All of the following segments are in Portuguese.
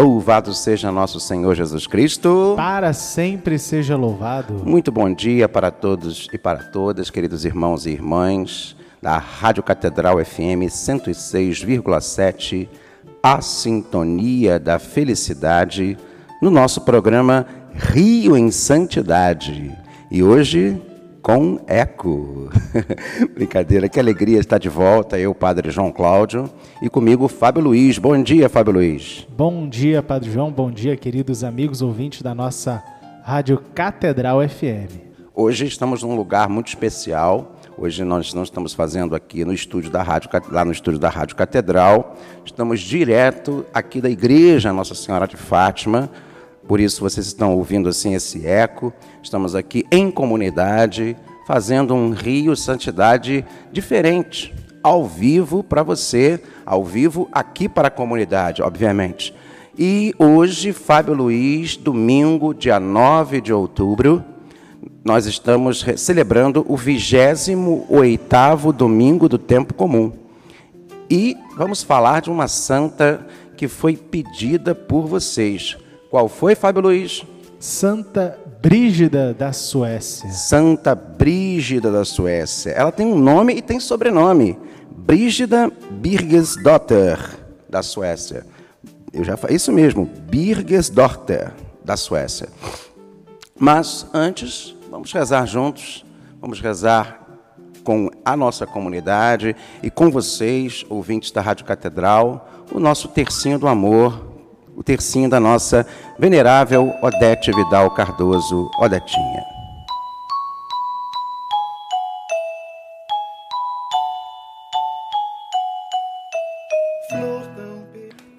Louvado seja nosso Senhor Jesus Cristo. Para sempre seja louvado. Muito bom dia para todos e para todas, queridos irmãos e irmãs da Rádio Catedral FM 106,7, a sintonia da felicidade, no nosso programa Rio em Santidade. E hoje com eco. Brincadeira, que alegria estar de volta. Eu, Padre João Cláudio, e comigo Fábio Luiz. Bom dia, Fábio Luiz. Bom dia, Padre João. Bom dia, queridos amigos ouvintes da nossa Rádio Catedral FM. Hoje estamos num lugar muito especial. Hoje nós não estamos fazendo aqui no estúdio da rádio, lá no estúdio da Rádio Catedral. Estamos direto aqui da igreja Nossa Senhora de Fátima por isso vocês estão ouvindo assim esse eco. Estamos aqui em comunidade, fazendo um Rio Santidade diferente, ao vivo para você, ao vivo aqui para a comunidade, obviamente. E hoje, Fábio Luiz, domingo, dia 9 de outubro, nós estamos celebrando o 28º domingo do tempo comum. E vamos falar de uma santa que foi pedida por vocês. Qual foi, Fábio Luiz? Santa Brígida da Suécia. Santa Brígida da Suécia. Ela tem um nome e tem sobrenome. Brígida Birgesdotter da Suécia. Eu já isso mesmo, Birgesdotter da Suécia. Mas antes, vamos rezar juntos. Vamos rezar com a nossa comunidade e com vocês, ouvintes da Rádio Catedral, o nosso tercinho do amor o tercinho da nossa venerável Odete Vidal Cardoso, Odetinha.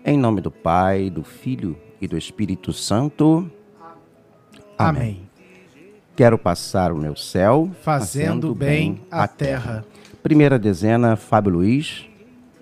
Em nome do Pai, do Filho e do Espírito Santo. Amém. Amém. Quero passar o meu céu fazendo, fazendo bem a terra. Primeira dezena, Fábio Luiz.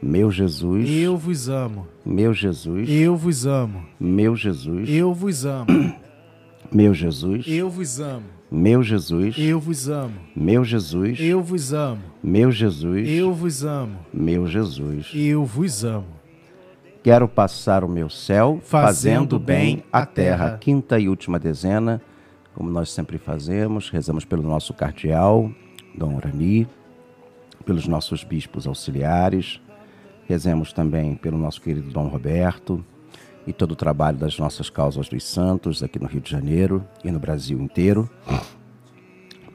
Meu Jesus, eu vos amo. Meu Jesus, eu vos amo. Meu Jesus, eu vos amo. Meu Jesus, eu vos amo. Meu Jesus, eu vos amo. Meu Jesus, eu vos amo. Meu Jesus, eu vos amo. Meu Jesus, eu vos amo. Quero passar o meu céu fazendo, bem a terra. terra. Quinta e última dezena, como nós sempre fazemos, rezamos pelo nosso cardeal, Dom Urani, pelos nossos bispos auxiliares, Rezemos também pelo nosso querido Dom Roberto e todo o trabalho das nossas causas dos santos aqui no Rio de Janeiro e no Brasil inteiro.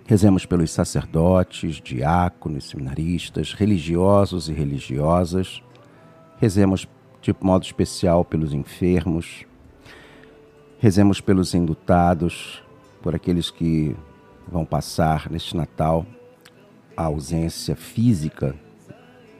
Rezemos pelos sacerdotes, diáconos, seminaristas, religiosos e religiosas. Rezemos de modo especial pelos enfermos. Rezemos pelos indutados, por aqueles que vão passar neste Natal a ausência física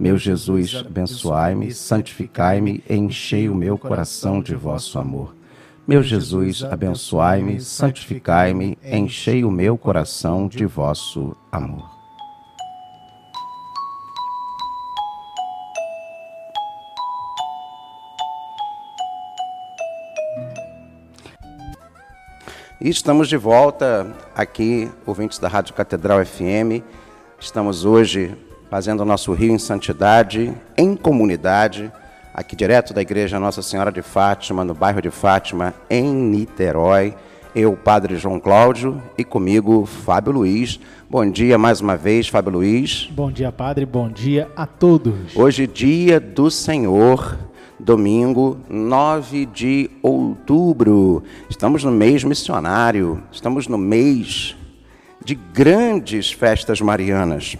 Meu Jesus, abençoai-me, santificai-me, enchei o meu coração de vosso amor. Meu Jesus, abençoai-me, santificai-me, enchei o meu coração de vosso amor. E estamos de volta aqui, ouvintes da Rádio Catedral FM. Estamos hoje fazendo o nosso Rio em Santidade, em comunidade, aqui direto da Igreja Nossa Senhora de Fátima, no bairro de Fátima, em Niterói. Eu, Padre João Cláudio, e comigo, Fábio Luiz. Bom dia mais uma vez, Fábio Luiz. Bom dia, Padre. Bom dia a todos. Hoje, dia do Senhor, domingo 9 de outubro. Estamos no mês missionário, estamos no mês de grandes festas marianas.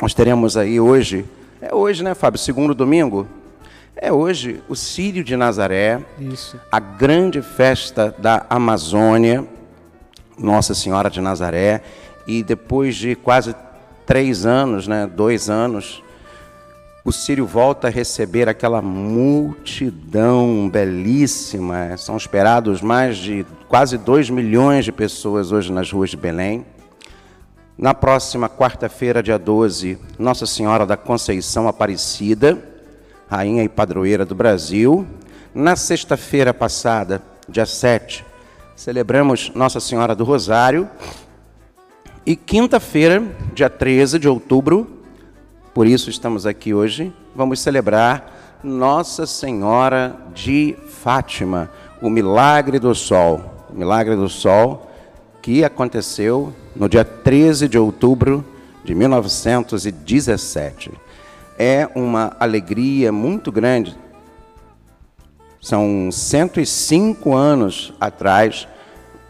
Nós teremos aí hoje, é hoje, né, Fábio? Segundo domingo? É hoje o Sírio de Nazaré, Isso. a grande festa da Amazônia, Nossa Senhora de Nazaré, e depois de quase três anos, né, dois anos, o Sírio volta a receber aquela multidão belíssima. São esperados mais de quase dois milhões de pessoas hoje nas ruas de Belém. Na próxima quarta-feira, dia 12, Nossa Senhora da Conceição Aparecida, rainha e padroeira do Brasil. Na sexta-feira passada, dia 7, celebramos Nossa Senhora do Rosário. E quinta-feira, dia 13 de outubro, por isso estamos aqui hoje, vamos celebrar Nossa Senhora de Fátima, o milagre do sol. O milagre do sol que aconteceu no dia 13 de outubro de 1917. É uma alegria muito grande. São 105 anos atrás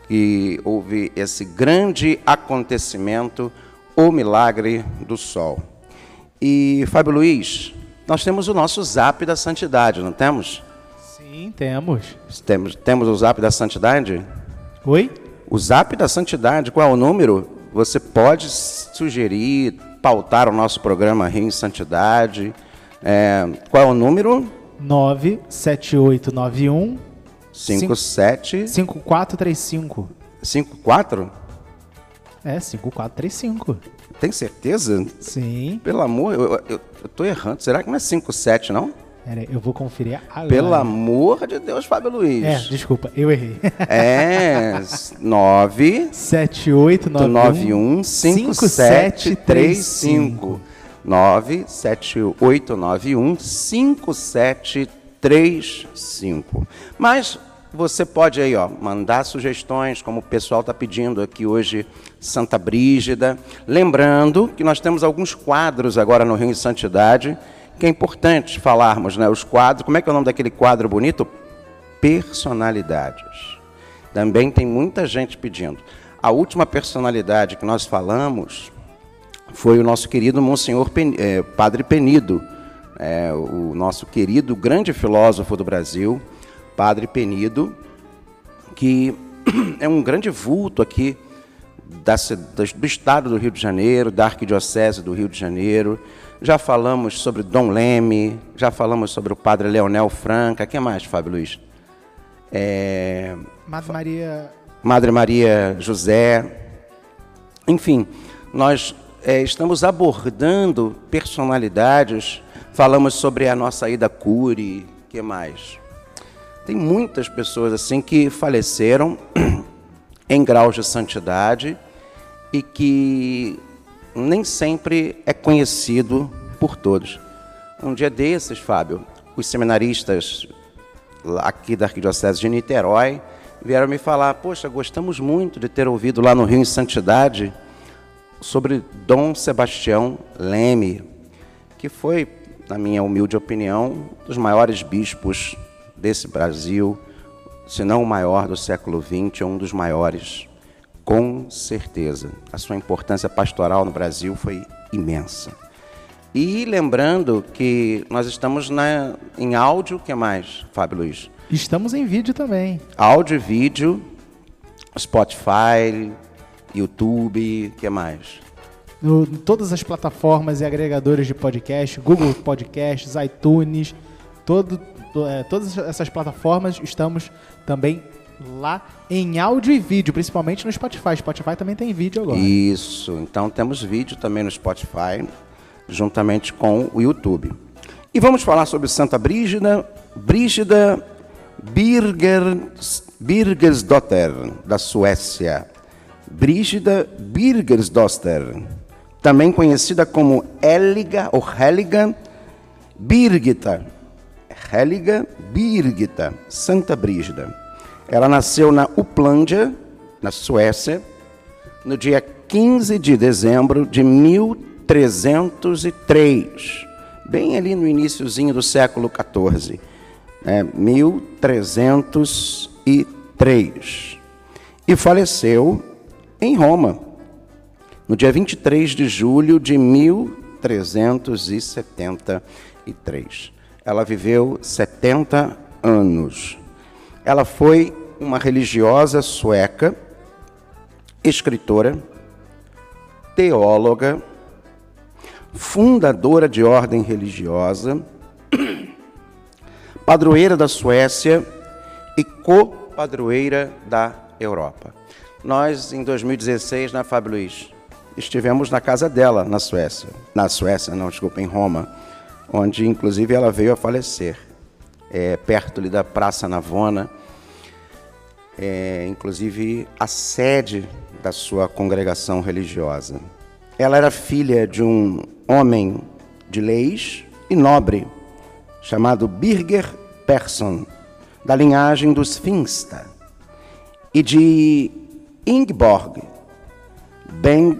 que houve esse grande acontecimento, o milagre do sol. E, Fábio Luiz, nós temos o nosso Zap da Santidade, não temos? Sim, temos. Temos, temos o Zap da Santidade? Oi? O Zap da Santidade, qual é o número? Você pode sugerir, pautar o nosso programa Rio em Santidade. É, qual é o número? 97891 57 5435. 54? É, 5435. Tem certeza? Sim. Pelo amor, eu, eu, eu tô errando. Será que não é 57, não? Pera aí, eu vou conferir agora. Pelo amor de Deus, Fábio Luiz. É, desculpa, eu errei. É 9 7891 91 5735. 97891 5735. Mas você pode aí, ó, mandar sugestões, como o pessoal está pedindo aqui hoje, Santa Brígida. Lembrando que nós temos alguns quadros agora no Rio em Santidade, que é importante falarmos, né? Os quadros, como é que é o nome daquele quadro bonito? Personalidades. Também tem muita gente pedindo. A última personalidade que nós falamos foi o nosso querido Monsenhor Pen, eh, Padre Penido, eh, o nosso querido grande filósofo do Brasil, Padre Penido, que é um grande vulto aqui da, do estado do Rio de Janeiro, da Arquidiocese do Rio de Janeiro. Já falamos sobre Dom Leme, já falamos sobre o Padre Leonel Franca. Quem mais, Fábio Luiz? É... Madre Maria. Madre Maria José. Enfim, nós é, estamos abordando personalidades. Falamos sobre a nossa ida Cury. que mais? Tem muitas pessoas assim que faleceram em graus de santidade e que nem sempre é conhecido por todos. Um dia desses, Fábio, os seminaristas aqui da Arquidiocese de Niterói vieram me falar: Poxa, gostamos muito de ter ouvido lá no Rio em Santidade sobre Dom Sebastião Leme, que foi na minha humilde opinião, um dos maiores bispos desse Brasil, se não o maior do século XX, um dos maiores, com certeza. A sua importância pastoral no Brasil foi imensa. E lembrando que nós estamos na, em áudio, o que mais, Fábio Luiz? Estamos em vídeo também. Áudio e vídeo, Spotify, YouTube, o que mais? No, em todas as plataformas e agregadores de podcast, Google Podcasts, iTunes, todo, é, todas essas plataformas estamos também lá em áudio e vídeo, principalmente no Spotify. Spotify também tem vídeo agora. Isso, então temos vídeo também no Spotify, juntamente com o YouTube. E vamos falar sobre Santa Brígida, Brígida Birgers, Birgersdotter, da Suécia. Brígida Birgersdotter também conhecida como Heliga ou Heliga Birgita. Heliga Birgita, Santa Brígida. Ela nasceu na Uplândia, na Suécia, no dia 15 de dezembro de 1303, bem ali no iníciozinho do século XIV, né, 1303. E faleceu em Roma, no dia 23 de julho de 1373. Ela viveu 70 anos. Ela foi uma religiosa sueca, escritora, teóloga, fundadora de ordem religiosa, padroeira da Suécia e co-padroeira da Europa. Nós, em 2016, na Fábio Luiz, estivemos na casa dela, na Suécia. Na Suécia, não, desculpa, em Roma, onde inclusive ela veio a falecer, é, perto ali da Praça Navona, é, inclusive a sede da sua congregação religiosa. Ela era filha de um homem de leis e nobre, chamado Birger Persson, da linhagem dos Finsta, e de Ingborg Ben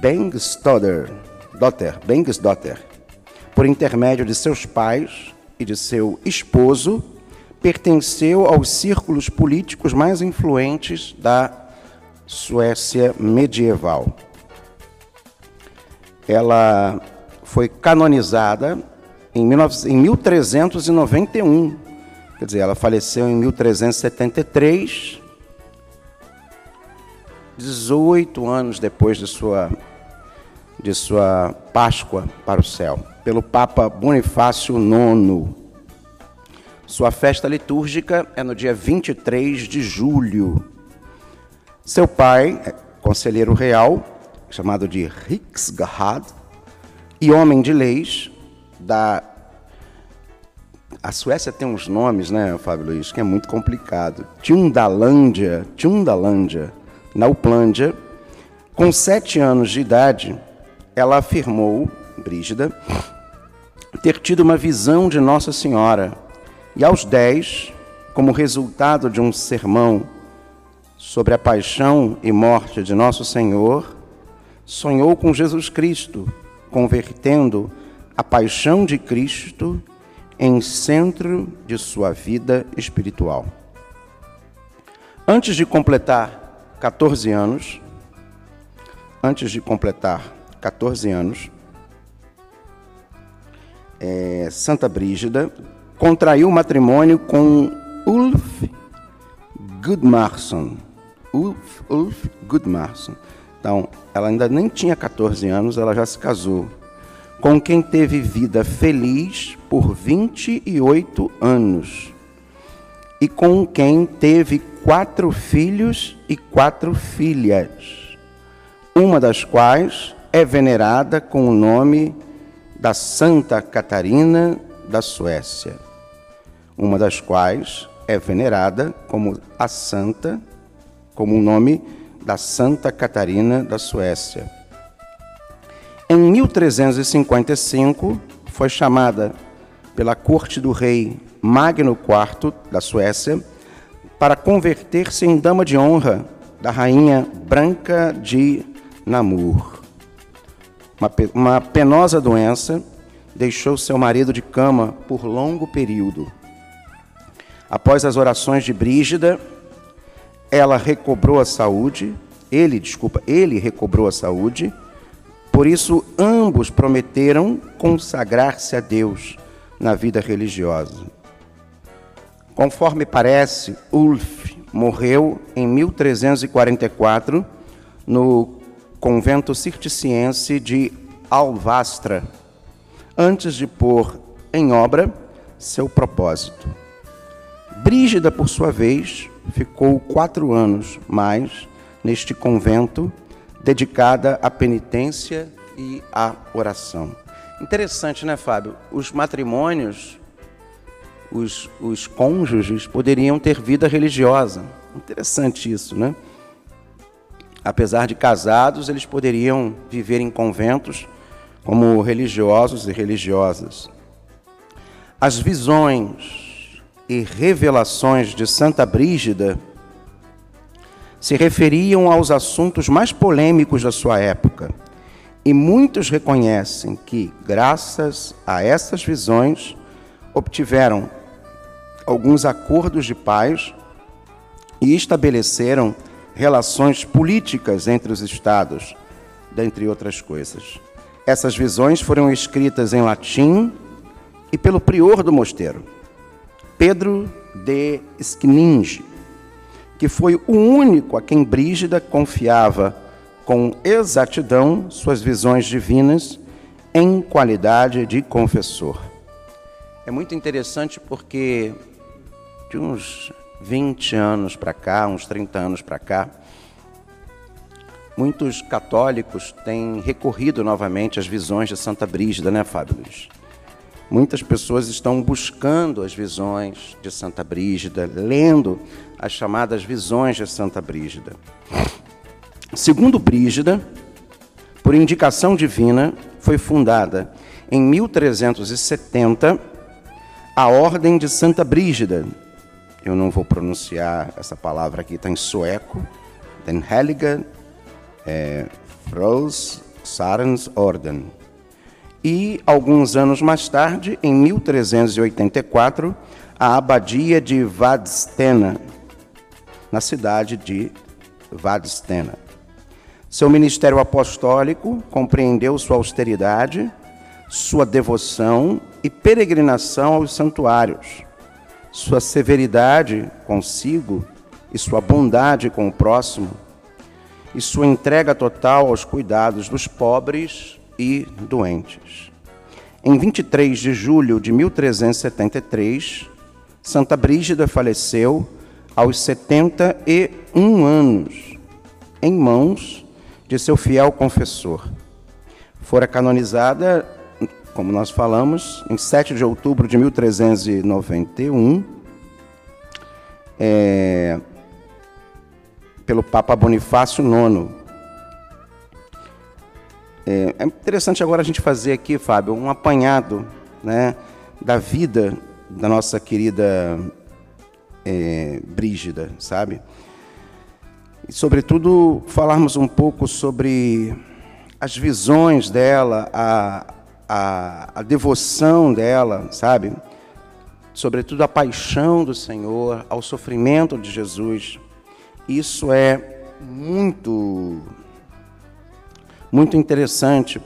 Bengtsdotter, Dotter, Bengtsdotter, por intermédio de seus pais e de seu esposo, pertenceu aos círculos políticos mais influentes da Suécia medieval. Ela foi canonizada em 1391, quer dizer, ela faleceu em 1373, 18 anos depois de sua de sua Páscoa para o céu, pelo Papa Bonifácio IX. Sua festa litúrgica é no dia 23 de julho. Seu pai, é conselheiro real, chamado de Riksgahad, e homem de leis da a Suécia tem uns nomes, né, Fábio Luiz, que é muito complicado. Tundalândia, Tundalândia, na Uplândia, com sete anos de idade, ela afirmou, Brígida, ter tido uma visão de Nossa Senhora. E aos dez, como resultado de um sermão sobre a paixão e morte de Nosso Senhor, sonhou com Jesus Cristo, convertendo a paixão de Cristo em centro de sua vida espiritual. Antes de completar 14 anos, antes de completar 14 anos, é, Santa Brígida contraiu matrimônio com Ulf Gudmarsson. Ulf, Ulf Gudmarsson. Então, ela ainda nem tinha 14 anos, ela já se casou. Com quem teve vida feliz por 28 anos. E com quem teve quatro filhos e quatro filhas. Uma das quais é venerada com o nome da Santa Catarina da Suécia, uma das quais é venerada como a Santa, como o nome da Santa Catarina da Suécia. Em 1355, foi chamada pela corte do rei Magno IV da Suécia para converter-se em dama de honra da rainha Branca de Namur uma, uma penosa doença deixou seu marido de cama por longo período. Após as orações de Brígida, ela recobrou a saúde, ele, desculpa, ele recobrou a saúde. Por isso, ambos prometeram consagrar-se a Deus na vida religiosa. Conforme parece, Ulf morreu em 1344 no convento cirticiense de Alvastra, antes de pôr em obra seu propósito. Brígida, por sua vez, ficou quatro anos mais neste convento, dedicada à penitência e à oração. Interessante, né, Fábio? Os matrimônios, os, os cônjuges poderiam ter vida religiosa. Interessante isso, né? Apesar de casados, eles poderiam viver em conventos como religiosos e religiosas. As visões e revelações de Santa Brígida se referiam aos assuntos mais polêmicos da sua época. E muitos reconhecem que, graças a essas visões, obtiveram alguns acordos de paz e estabeleceram relações políticas entre os estados, dentre outras coisas. Essas visões foram escritas em latim e pelo prior do mosteiro, Pedro de Skninge, que foi o único a quem Brígida confiava com exatidão suas visões divinas em qualidade de confessor. É muito interessante porque de uns 20 anos para cá, uns 30 anos para cá, muitos católicos têm recorrido novamente às visões de Santa Brígida, né, Fábio Luiz? Muitas pessoas estão buscando as visões de Santa Brígida, lendo as chamadas visões de Santa Brígida. Segundo Brígida, por indicação divina, foi fundada em 1370 a Ordem de Santa Brígida. Eu não vou pronunciar essa palavra aqui, está em sueco. Den Heiligen é, Fros Sarens Orden. E, alguns anos mais tarde, em 1384, a abadia de Vadstena, na cidade de Vadstena. Seu ministério apostólico compreendeu sua austeridade, sua devoção e peregrinação aos santuários, sua severidade consigo e sua bondade com o próximo, e sua entrega total aos cuidados dos pobres e doentes. Em 23 de julho de 1373, Santa Brígida faleceu aos 71 anos, em mãos de seu fiel confessor. Fora canonizada, como nós falamos, em 7 de outubro de 1391, é, pelo Papa Bonifácio IX. É, é interessante agora a gente fazer aqui, Fábio, um apanhado né, da vida da nossa querida é, Brígida, sabe? E, sobretudo, falarmos um pouco sobre as visões dela, a, a, a devoção dela, sabe? Sobretudo a paixão do Senhor, ao sofrimento de Jesus. Isso é muito, muito interessante.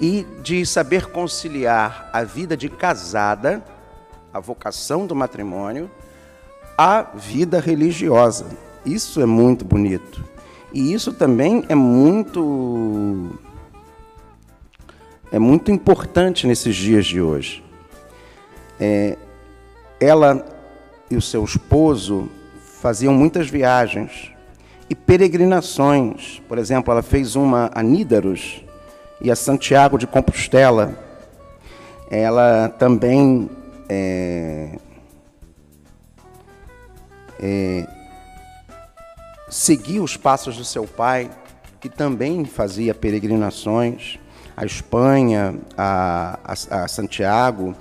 E de saber conciliar a vida de casada, a vocação do matrimônio, a vida religiosa. Isso é muito bonito. E isso também é muito é muito importante nesses dias de hoje. É, ela e o seu esposo faziam muitas viagens e peregrinações. Por exemplo, ela fez uma a Nídaros e a Santiago de Compostela. Ela também é, é, seguir os passos do seu pai, que também fazia peregrinações à Espanha, a, a, a Santiago,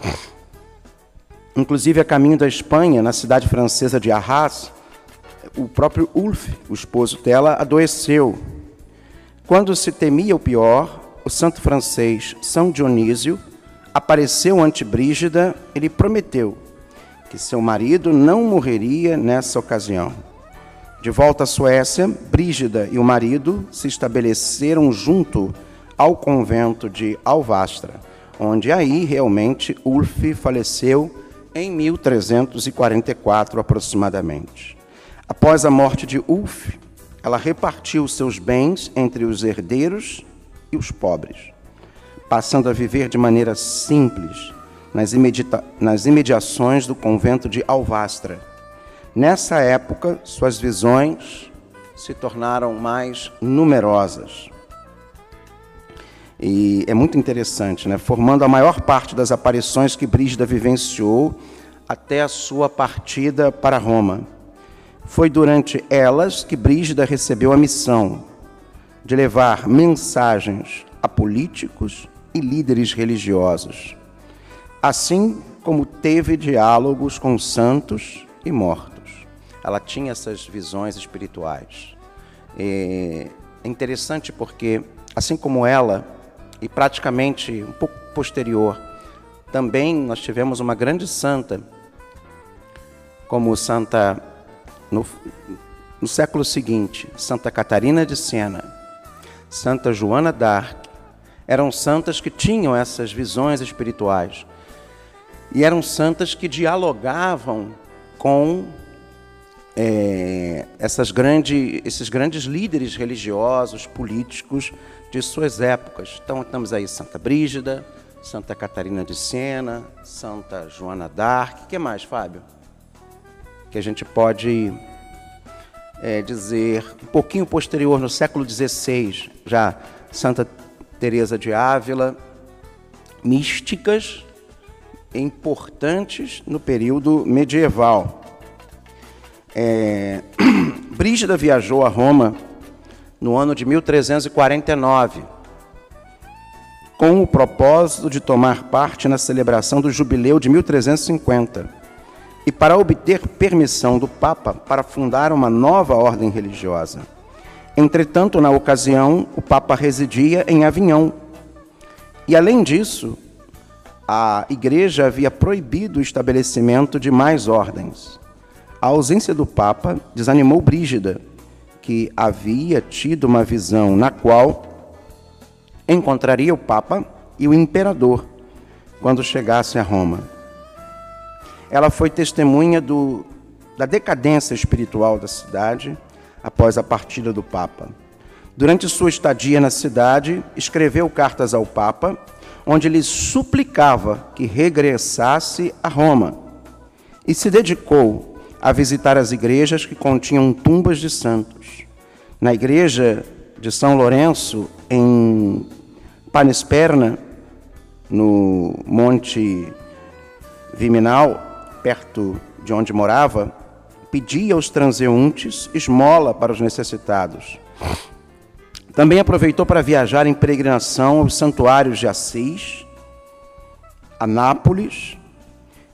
inclusive a caminho da Espanha, na cidade francesa de Arras, o próprio Ulf, o esposo dela, adoeceu. Quando se temia o pior, o santo francês São Dionísio apareceu ante Brígida, ele prometeu que seu marido não morreria nessa ocasião. De volta à Suécia, Brígida e o marido se estabeleceram junto ao convento de Alvastra, onde aí realmente Ulf faleceu em 1344 aproximadamente. Após a morte de Ulf, ela repartiu seus bens entre os herdeiros e os pobres, passando a viver de maneira simples nas, nas imediações do convento de Alvastra. Nessa época, suas visões se tornaram mais numerosas. E é muito interessante, né? formando a maior parte das aparições que Brígida vivenciou até a sua partida para Roma. Foi durante elas que Brígida recebeu a missão de levar mensagens a políticos e líderes religiosos, assim como teve diálogos com santos e mortos. Ela tinha essas visões espirituais. É interessante porque, assim como ela, e praticamente um pouco posterior, também nós tivemos uma grande santa, como Santa, no, no século seguinte, Santa Catarina de Sena, Santa Joana d'Arc, eram santas que tinham essas visões espirituais. E eram santas que dialogavam com é, essas grande, esses grandes líderes religiosos, políticos de suas épocas. Então, estamos aí Santa Brígida, Santa Catarina de Sena, Santa Joana d'Arc. O que mais, Fábio? Que a gente pode é, dizer um pouquinho posterior, no século XVI, já Santa Teresa de Ávila, místicas importantes no período medieval. É, Brígida viajou a Roma no ano de 1349, com o propósito de tomar parte na celebração do jubileu de 1350 e para obter permissão do Papa para fundar uma nova ordem religiosa. Entretanto, na ocasião, o Papa residia em Avignon. E, além disso, a Igreja havia proibido o estabelecimento de mais ordens. A ausência do Papa desanimou Brígida, que havia tido uma visão na qual encontraria o Papa e o imperador quando chegasse a Roma. Ela foi testemunha do, da decadência espiritual da cidade após a partida do Papa. Durante sua estadia na cidade, escreveu cartas ao Papa, onde lhe suplicava que regressasse a Roma, e se dedicou a visitar as igrejas que continham tumbas de santos. Na igreja de São Lourenço, em Panisperna, no Monte Viminal, perto de onde morava, pedia aos transeuntes esmola para os necessitados. Também aproveitou para viajar em peregrinação aos santuários de Assis, a Nápoles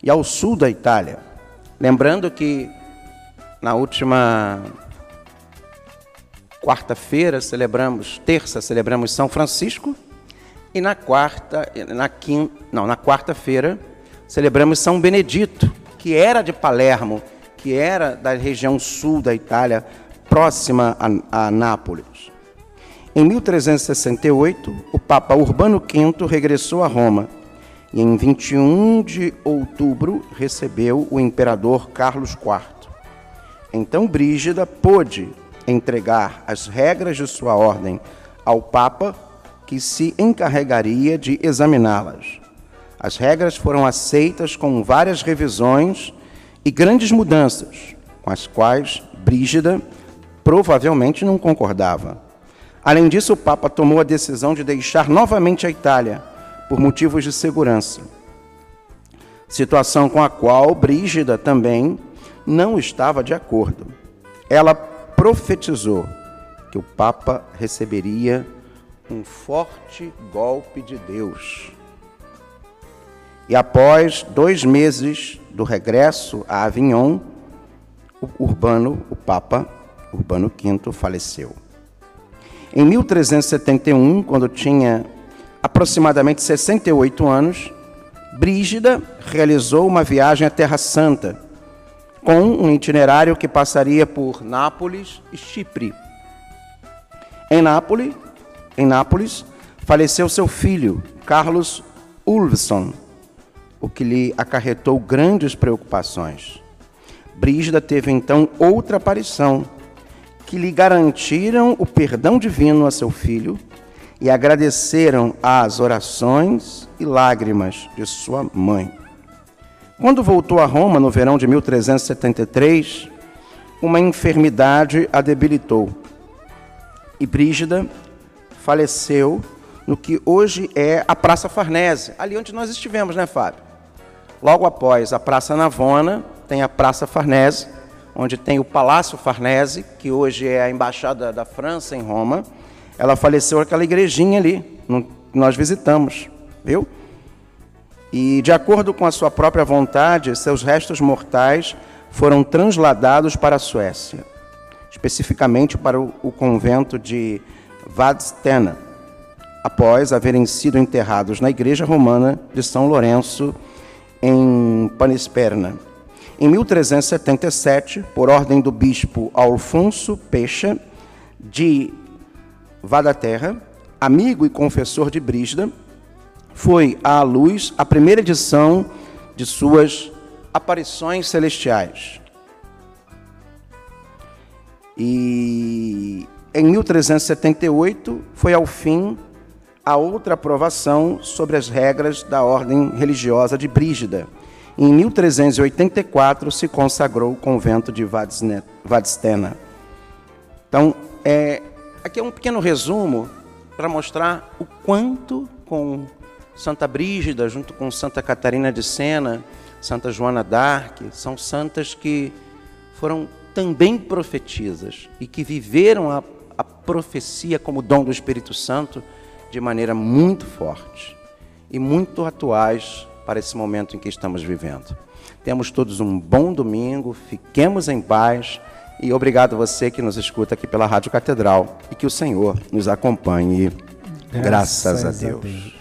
e ao sul da Itália. Lembrando que na última quarta-feira celebramos, terça celebramos São Francisco e na quarta, na quinta, não, na quarta-feira celebramos São Benedito, que era de Palermo, que era da região sul da Itália, próxima a, a Nápoles. Em 1368, o Papa Urbano V regressou a Roma e em 21 de outubro recebeu o imperador Carlos IV. Então Brígida pôde entregar as regras de sua ordem ao Papa, que se encarregaria de examiná-las. As regras foram aceitas com várias revisões e grandes mudanças, com as quais Brígida provavelmente não concordava. Além disso, o Papa tomou a decisão de deixar novamente a Itália por motivos de segurança. Situação com a qual Brígida também não estava de acordo. Ela profetizou que o Papa receberia um forte golpe de Deus. E após dois meses do regresso a Avignon, o Urbano, o Papa Urbano V, faleceu. Em 1371, quando tinha aproximadamente 68 anos, Brígida realizou uma viagem à Terra Santa, com um itinerário que passaria por Nápoles e Chipre. Em Nápoles, em Nápoles faleceu seu filho, Carlos Ulfson, o que lhe acarretou grandes preocupações. Brígida teve então outra aparição, que lhe garantiram o perdão divino a seu filho e agradeceram as orações e lágrimas de sua mãe. Quando voltou a Roma no verão de 1373, uma enfermidade a debilitou e Brígida faleceu no que hoje é a Praça Farnese, ali onde nós estivemos, né, Fábio? Logo após a Praça Navona, tem a Praça Farnese, onde tem o Palácio Farnese, que hoje é a Embaixada da França em Roma. Ela faleceu naquela igrejinha ali, que nós visitamos, viu? E, de acordo com a sua própria vontade, seus restos mortais foram transladados para a Suécia, especificamente para o, o convento de Vadstena, após haverem sido enterrados na igreja romana de São Lourenço, em Panisperna. Em 1377, por ordem do bispo Alfonso Pecha, de Vadaterra, amigo e confessor de Brígida, foi à luz a primeira edição de suas aparições celestiais. E em 1378 foi ao fim a outra aprovação sobre as regras da ordem religiosa de Brígida. Em 1384 se consagrou o convento de Vadstena. Então, é, aqui é um pequeno resumo para mostrar o quanto com Santa Brígida, junto com Santa Catarina de Sena, Santa Joana d'Arc, são santas que foram também profetisas e que viveram a, a profecia como dom do Espírito Santo de maneira muito forte e muito atuais para esse momento em que estamos vivendo. Temos todos um bom domingo, fiquemos em paz e obrigado a você que nos escuta aqui pela Rádio Catedral e que o Senhor nos acompanhe. Graças, Graças a Deus. A Deus.